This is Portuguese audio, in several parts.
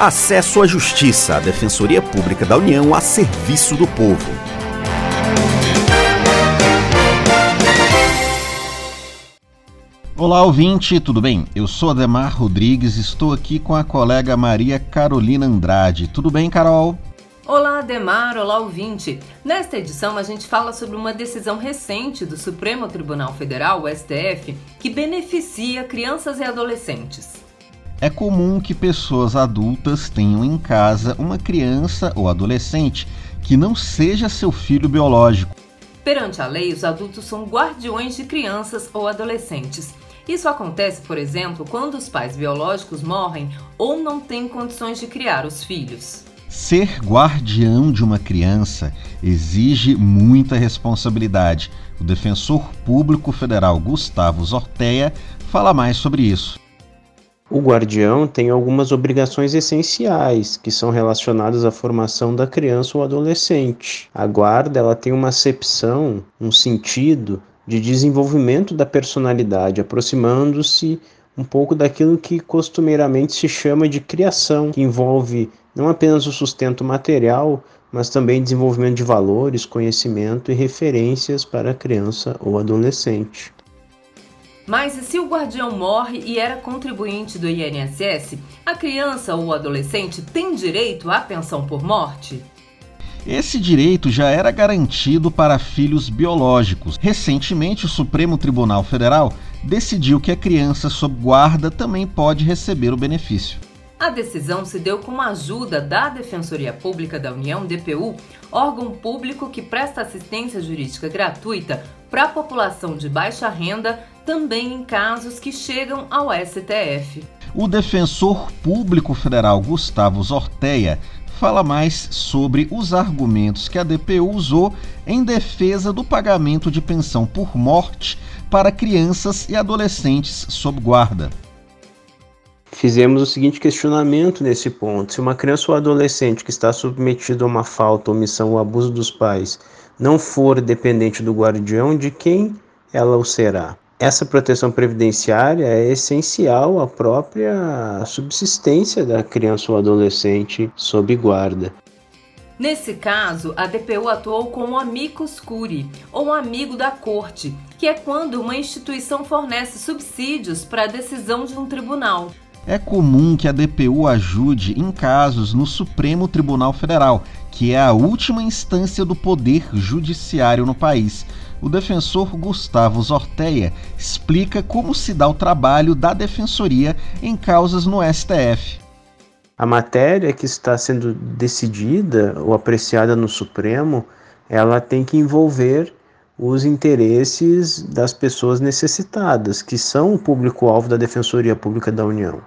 Acesso à Justiça, a Defensoria Pública da União a serviço do povo. Olá, ouvinte, tudo bem? Eu sou Ademar Rodrigues e estou aqui com a colega Maria Carolina Andrade. Tudo bem, Carol? Olá, Ademar, olá, ouvinte. Nesta edição, a gente fala sobre uma decisão recente do Supremo Tribunal Federal, o STF, que beneficia crianças e adolescentes. É comum que pessoas adultas tenham em casa uma criança ou adolescente que não seja seu filho biológico. Perante a lei, os adultos são guardiões de crianças ou adolescentes isso acontece, por exemplo, quando os pais biológicos morrem ou não têm condições de criar os filhos. Ser guardião de uma criança exige muita responsabilidade. O defensor público federal Gustavo Zorteia fala mais sobre isso. O guardião tem algumas obrigações essenciais que são relacionadas à formação da criança ou adolescente. A guarda ela tem uma acepção, um sentido de desenvolvimento da personalidade, aproximando-se um pouco daquilo que costumeiramente se chama de criação, que envolve não apenas o sustento material, mas também desenvolvimento de valores, conhecimento e referências para a criança ou adolescente. Mas e se o guardião morre e era contribuinte do INSS, a criança ou adolescente tem direito à pensão por morte? Esse direito já era garantido para filhos biológicos. Recentemente, o Supremo Tribunal Federal decidiu que a criança sob guarda também pode receber o benefício. A decisão se deu com a ajuda da Defensoria Pública da União, DPU, órgão público que presta assistência jurídica gratuita para a população de baixa renda, também em casos que chegam ao STF. O defensor público federal Gustavo Zorteia fala mais sobre os argumentos que a DPU usou em defesa do pagamento de pensão por morte para crianças e adolescentes sob guarda. Fizemos o seguinte questionamento nesse ponto: se uma criança ou adolescente que está submetido a uma falta, omissão ou abuso dos pais não for dependente do guardião, de quem ela o será? essa proteção previdenciária é essencial à própria subsistência da criança ou adolescente sob guarda. Nesse caso, a DPU atuou como amicus curi, ou amigo da corte, que é quando uma instituição fornece subsídios para a decisão de um tribunal. É comum que a DPU ajude em casos no Supremo Tribunal Federal, que é a última instância do poder judiciário no país o defensor Gustavo Zorteia explica como se dá o trabalho da defensoria em causas no STF. A matéria que está sendo decidida ou apreciada no Supremo, ela tem que envolver os interesses das pessoas necessitadas, que são o público-alvo da Defensoria Pública da União.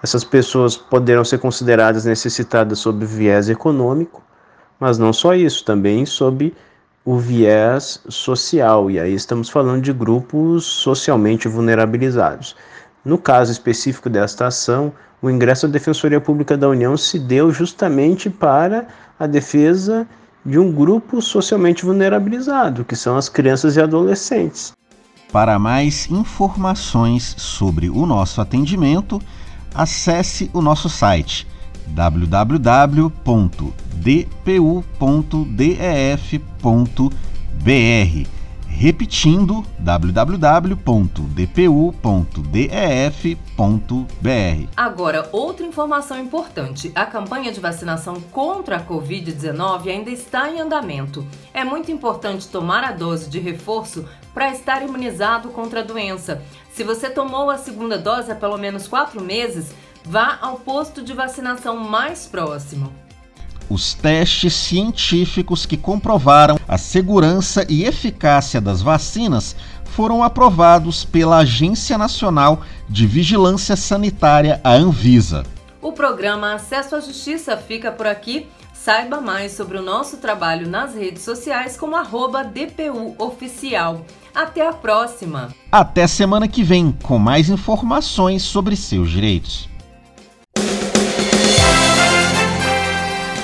Essas pessoas poderão ser consideradas necessitadas sob viés econômico, mas não só isso, também sob o viés social, e aí estamos falando de grupos socialmente vulnerabilizados. No caso específico desta ação, o ingresso à Defensoria Pública da União se deu justamente para a defesa de um grupo socialmente vulnerabilizado, que são as crianças e adolescentes. Para mais informações sobre o nosso atendimento, acesse o nosso site www.dpu.def.br. Repetindo, www.dpu.def.br. Agora, outra informação importante: a campanha de vacinação contra a Covid-19 ainda está em andamento. É muito importante tomar a dose de reforço para estar imunizado contra a doença. Se você tomou a segunda dose há pelo menos quatro meses, vá ao posto de vacinação mais próximo. Os testes científicos que comprovaram a segurança e eficácia das vacinas foram aprovados pela Agência Nacional de Vigilância Sanitária, a Anvisa. O programa Acesso à Justiça fica por aqui. Saiba mais sobre o nosso trabalho nas redes sociais como arroba DPU Oficial. Até a próxima! Até semana que vem com mais informações sobre seus direitos.